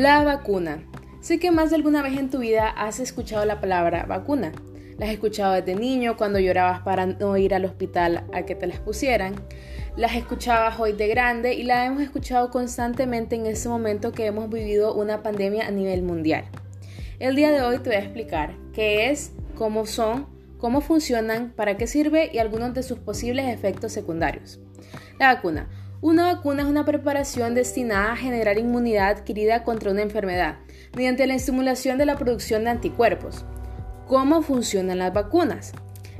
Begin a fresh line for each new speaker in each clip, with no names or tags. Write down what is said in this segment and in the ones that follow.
La vacuna. Sé que más de alguna vez en tu vida has escuchado la palabra vacuna. La has escuchado desde niño cuando llorabas para no ir al hospital a que te las pusieran. Las escuchabas hoy de grande y la hemos escuchado constantemente en ese momento que hemos vivido una pandemia a nivel mundial. El día de hoy te voy a explicar qué es, cómo son, cómo funcionan, para qué sirve y algunos de sus posibles efectos secundarios. La vacuna. Una vacuna es una preparación destinada a generar inmunidad adquirida contra una enfermedad mediante la estimulación de la producción de anticuerpos. ¿Cómo funcionan las vacunas?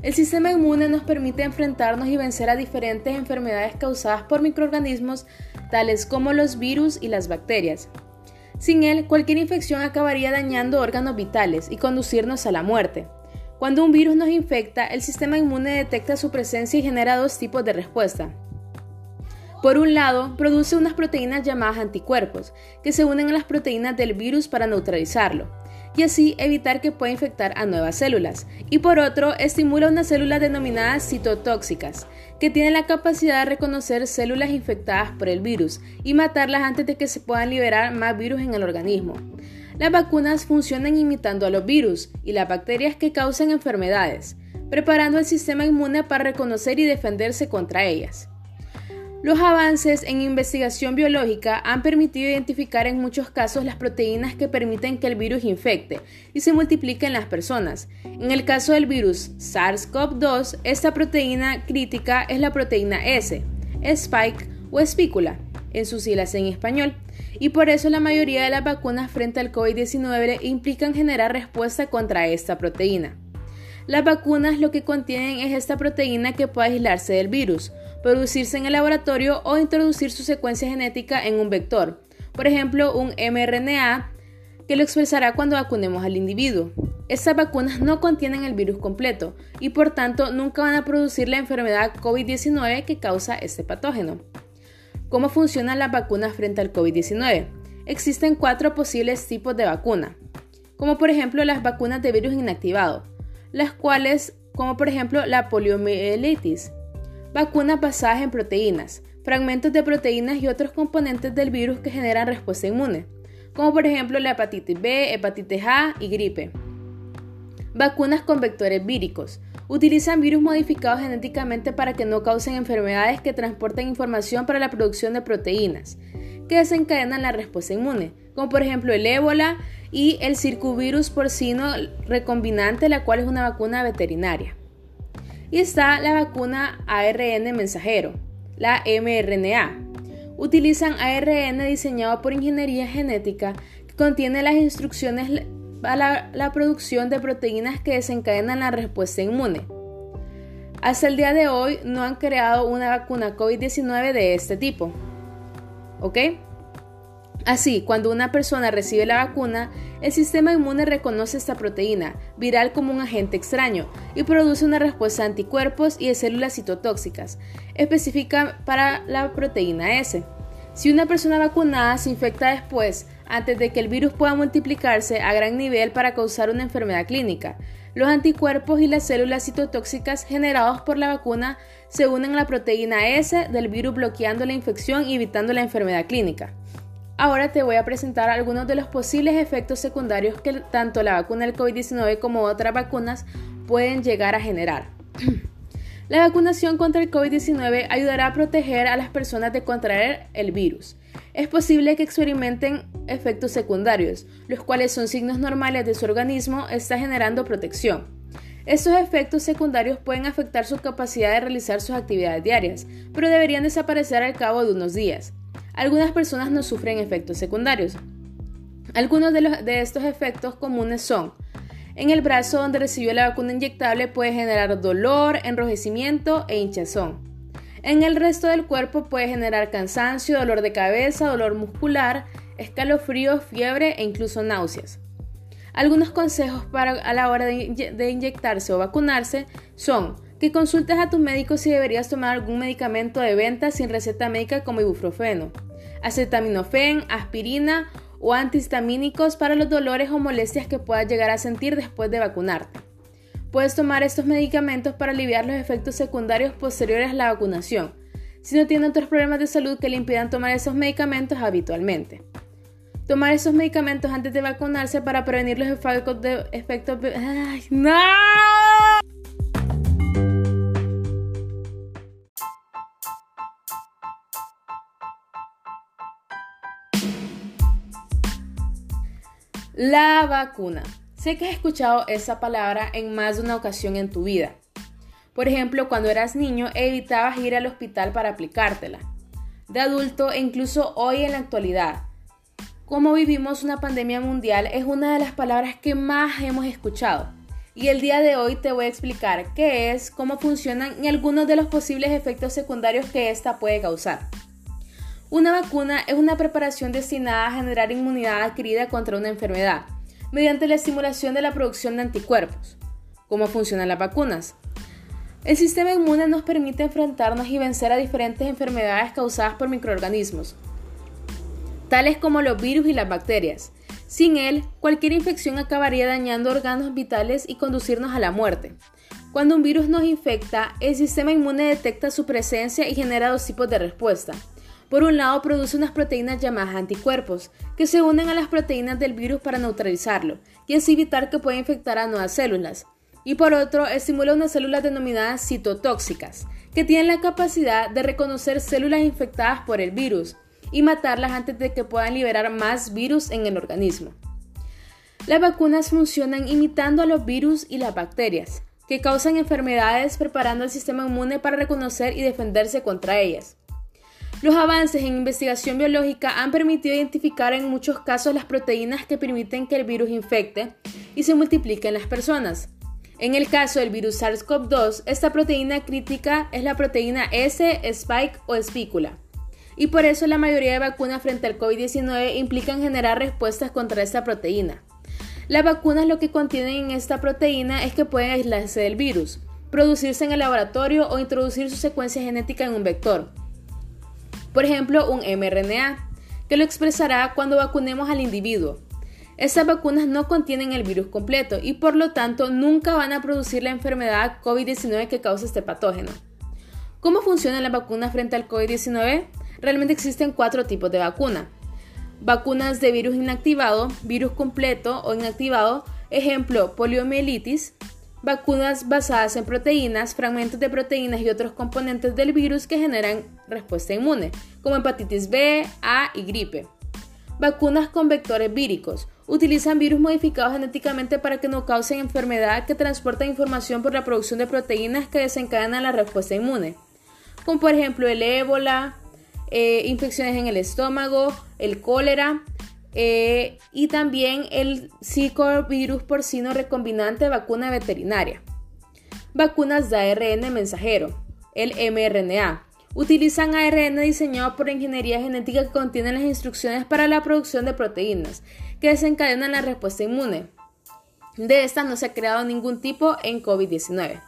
El sistema inmune nos permite enfrentarnos y vencer a diferentes enfermedades causadas por microorganismos tales como los virus y las bacterias. Sin él, cualquier infección acabaría dañando órganos vitales y conducirnos a la muerte. Cuando un virus nos infecta, el sistema inmune detecta su presencia y genera dos tipos de respuesta. Por un lado, produce unas proteínas llamadas anticuerpos, que se unen a las proteínas del virus para neutralizarlo, y así evitar que pueda infectar a nuevas células. Y por otro, estimula unas células denominadas citotóxicas, que tienen la capacidad de reconocer células infectadas por el virus y matarlas antes de que se puedan liberar más virus en el organismo. Las vacunas funcionan imitando a los virus y las bacterias que causan enfermedades, preparando el sistema inmune para reconocer y defenderse contra ellas. Los avances en investigación biológica han permitido identificar en muchos casos las proteínas que permiten que el virus infecte y se multiplique en las personas. En el caso del virus SARS-CoV-2, esta proteína crítica es la proteína S, spike o espícula, en sus siglas en español, y por eso la mayoría de las vacunas frente al COVID-19 implican generar respuesta contra esta proteína. Las vacunas lo que contienen es esta proteína que puede aislarse del virus, producirse en el laboratorio o introducir su secuencia genética en un vector, por ejemplo un mRNA que lo expresará cuando vacunemos al individuo. Estas vacunas no contienen el virus completo y por tanto nunca van a producir la enfermedad COVID-19 que causa este patógeno. ¿Cómo funcionan las vacunas frente al COVID-19? Existen cuatro posibles tipos de vacuna, como por ejemplo las vacunas de virus inactivado, las cuales, como por ejemplo la poliomielitis, vacunas basadas en proteínas, fragmentos de proteínas y otros componentes del virus que generan respuesta inmune, como por ejemplo la hepatitis B, hepatitis A y gripe. Vacunas con vectores víricos. Utilizan virus modificados genéticamente para que no causen enfermedades que transporten información para la producción de proteínas, que desencadenan la respuesta inmune, como por ejemplo el ébola y el circuvirus porcino recombinante, la cual es una vacuna veterinaria. Y está la vacuna ARN mensajero, la mRNA. Utilizan ARN diseñado por ingeniería genética que contiene las instrucciones para la, producción de proteínas que desencadenan la respuesta inmune. Hasta el día de hoy no han creado una vacuna COVID-19 de este tipo. ¿Ok? Así, cuando una persona recibe la vacuna, el sistema inmune reconoce esta proteína viral como un agente extraño y produce una respuesta de anticuerpos y de células citotóxicas, específica para la proteína S. Si una persona vacunada se infecta después, antes de que el virus pueda multiplicarse a gran nivel para causar una enfermedad clínica, los anticuerpos y las células citotóxicas generados por la vacuna se unen a la proteína S del virus bloqueando la infección y evitando la enfermedad clínica. Ahora te voy a presentar algunos de los posibles efectos secundarios que tanto la vacuna del COVID-19 como otras vacunas pueden llegar a generar. La vacunación contra el COVID-19 ayudará a proteger a las personas de contraer el virus. Es posible que experimenten efectos secundarios, los cuales son signos normales de su organismo, está generando protección. Estos efectos secundarios pueden afectar su capacidad de realizar sus actividades diarias, pero deberían desaparecer al cabo de unos días. Algunas personas no sufren efectos secundarios. Algunos de, estos efectos comunes son en el brazo donde recibió la vacuna inyectable puede generar dolor, enrojecimiento e hinchazón. En el resto del cuerpo puede generar cansancio, dolor de cabeza, dolor muscular, escalofríos, fiebre e incluso náuseas. Algunos consejos para a la hora de inyectarse o vacunarse son que consultes a tu médico si deberías tomar algún medicamento de venta sin receta médica como ibuprofeno, acetaminofén, aspirina o antihistamínicos para los dolores o molestias que puedas llegar a sentir después de vacunarte. Puedes tomar estos medicamentos para aliviar los efectos secundarios posteriores a la vacunación, si no tienes otros problemas de salud que le impidan tomar esos medicamentos habitualmente. tomar esos medicamentos antes de vacunarse para prevenir los efectos de efectos ¡Ay, no! La vacuna. Sé que has escuchado esa palabra en más de una ocasión en tu vida. Por ejemplo, cuando eras niño evitabas ir al hospital para aplicártela. De adulto e incluso hoy en la actualidad. Como vivimos una pandemia mundial es una de las palabras que más hemos escuchado. Y el día de hoy te voy a explicar qué es, cómo funcionan y algunos de los posibles efectos secundarios que esta puede causar. Una vacuna es una preparación destinada a generar inmunidad adquirida contra una enfermedad mediante la estimulación de la producción de anticuerpos. ¿Cómo funcionan las vacunas? El sistema inmune nos permite enfrentarnos y vencer a diferentes enfermedades causadas por microorganismos, tales como los virus y las bacterias. Sin él, cualquier infección acabaría dañando órganos vitales y conducirnos a la muerte. Cuando un virus nos infecta, el sistema inmune detecta su presencia y genera dos tipos de respuesta. Por un lado, produce unas proteínas llamadas anticuerpos, que se unen a las proteínas del virus para neutralizarlo y así evitar que pueda infectar a nuevas células y por otro estimula unas células denominadas citotóxicas, que tienen la capacidad de reconocer células infectadas por el virus y matarlas antes de que puedan liberar más virus en el organismo. Las vacunas funcionan imitando a los virus y las bacterias, que causan enfermedades preparando al sistema inmune para reconocer y defenderse contra ellas. Los avances en investigación biológica han permitido identificar en muchos casos las proteínas que permiten que el virus infecte y se multiplique en las personas. En el caso del virus SARS-CoV-2, esta proteína crítica es la proteína S, spike o espícula. Y por eso la mayoría de vacunas frente al COVID-19 implican generar respuestas contra esta proteína. Las vacunas lo que contienen en esta proteína es que pueden aislarse del virus, producirse en el laboratorio o introducir su secuencia genética en un vector. Por ejemplo, un mRNA, que lo expresará cuando vacunemos al individuo. Estas vacunas no contienen el virus completo y por lo tanto nunca van a producir la enfermedad COVID-19 que causa este patógeno. ¿Cómo funcionan las vacunas frente al COVID-19? Realmente existen cuatro tipos de vacuna. Vacunas de virus inactivado, virus completo o inactivado, ejemplo poliomielitis, vacunas basadas en proteínas, fragmentos de proteínas y otros componentes del virus que generan respuesta inmune, como hepatitis B, A y gripe. Vacunas con vectores víricos, utilizan virus modificados genéticamente para que no causen enfermedad que transportan información por la producción de proteínas que desencadenan la respuesta inmune, como por ejemplo el ébola, eh, infecciones en el estómago, el cólera eh, y también el psicovirus porcino recombinante vacuna veterinaria. Vacunas de ARN mensajero, el mRNA. Utilizan ARN diseñado por ingeniería genética que contiene las instrucciones para la producción de proteínas que desencadenan la respuesta inmune. De esta no se ha creado ningún tipo en COVID-19.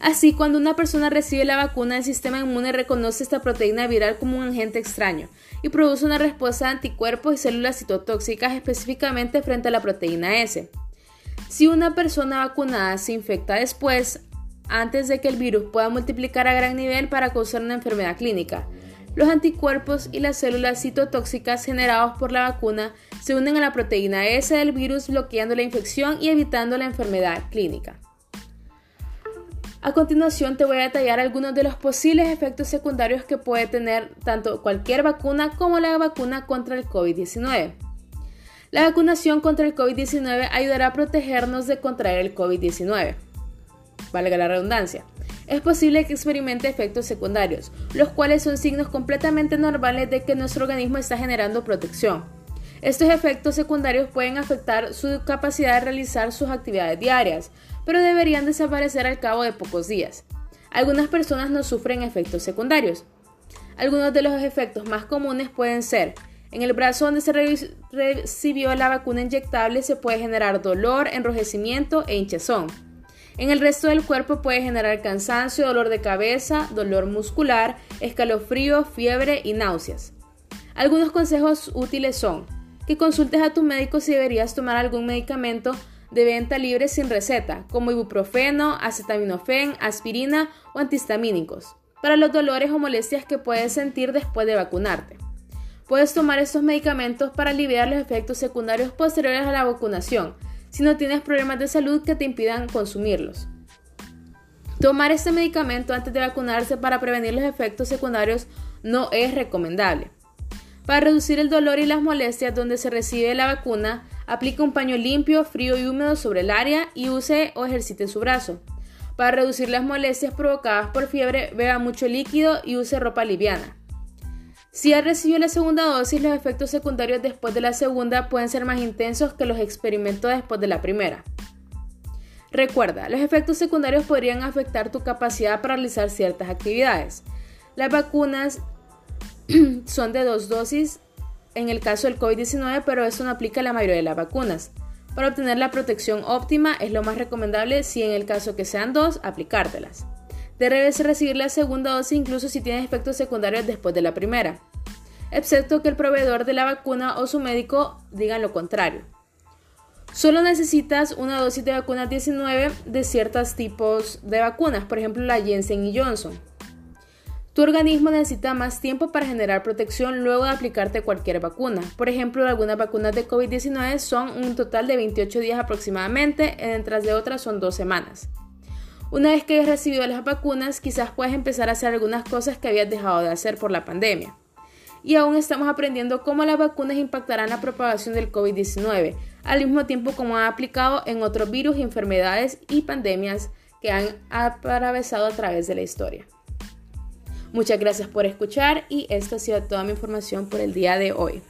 Así, cuando una persona recibe la vacuna, el sistema inmune reconoce esta proteína viral como un agente extraño y produce una respuesta de anticuerpos y células citotóxicas específicamente frente a la proteína S. Si una persona vacunada se infecta después, antes de que el virus pueda multiplicar a gran nivel para causar una enfermedad clínica, los anticuerpos y las células citotóxicas generados por la vacuna se unen a la proteína S del virus bloqueando la infección y evitando la enfermedad clínica. A continuación te voy a detallar algunos de los posibles efectos secundarios que puede tener tanto cualquier vacuna como la vacuna contra el COVID-19. La vacunación contra el COVID-19 ayudará a protegernos de contraer el COVID-19. Valga la redundancia es posible que experimente efectos secundarios, los cuales son signos completamente normales de que nuestro organismo está generando protección. Estos efectos secundarios pueden afectar su capacidad de realizar sus actividades diarias, pero deberían desaparecer al cabo de pocos días. Algunas personas no sufren efectos secundarios. Algunos de los efectos más comunes pueden ser en el brazo donde se recibió la vacuna inyectable se puede generar dolor, enrojecimiento e hinchazón. En el resto del cuerpo puede generar cansancio, dolor de cabeza, dolor muscular, escalofrío, fiebre y náuseas. Algunos consejos útiles son que consultes a tu médico si deberías tomar algún medicamento de venta libre sin receta, como ibuprofeno, acetaminofén, aspirina o antihistamínicos, para los dolores o molestias que puedes sentir después de vacunarte. Puedes tomar estos medicamentos para aliviar los efectos secundarios posteriores a la vacunación, si no tienes problemas de salud que te impidan consumirlos. Tomar este medicamento antes de vacunarse para prevenir los efectos secundarios no es recomendable. Para reducir el dolor y las molestias donde se recibe la vacuna, aplique un paño limpio, frío y húmedo sobre el área y use o ejercite su brazo. Para reducir las molestias provocadas por fiebre, beba mucho líquido y use ropa liviana. Si ha recibido la segunda dosis, los efectos secundarios después de la segunda pueden ser más intensos que los experimentó después de la primera. Recuerda, los efectos secundarios podrían afectar tu capacidad para realizar ciertas actividades. Las vacunas son de dos dosis en el caso del COVID-19, pero eso no aplica a la mayoría de las vacunas. Para obtener la protección óptima es lo más recomendable si en el caso que sean dos, aplicártelas. Debes recibir la segunda dosis incluso si tienes efectos secundarios después de la primera, excepto que el proveedor de la vacuna o su médico digan lo contrario. Solo necesitas una dosis de vacuna 19 de ciertos tipos de vacunas, por ejemplo la Jensen y Johnson. Tu organismo necesita más tiempo para generar protección luego de aplicarte cualquier vacuna. Por ejemplo, algunas vacunas de COVID-19 son un total de 28 días aproximadamente, mientras de otras son dos semanas. Una vez que hayas recibido las vacunas, quizás puedas empezar a hacer algunas cosas que habías dejado de hacer por la pandemia. Y aún estamos aprendiendo cómo las vacunas impactarán la propagación del COVID-19, al mismo tiempo como han aplicado en otros virus, enfermedades y pandemias que han atravesado a través de la historia. Muchas gracias por escuchar y esta ha sido toda mi información por el día de hoy.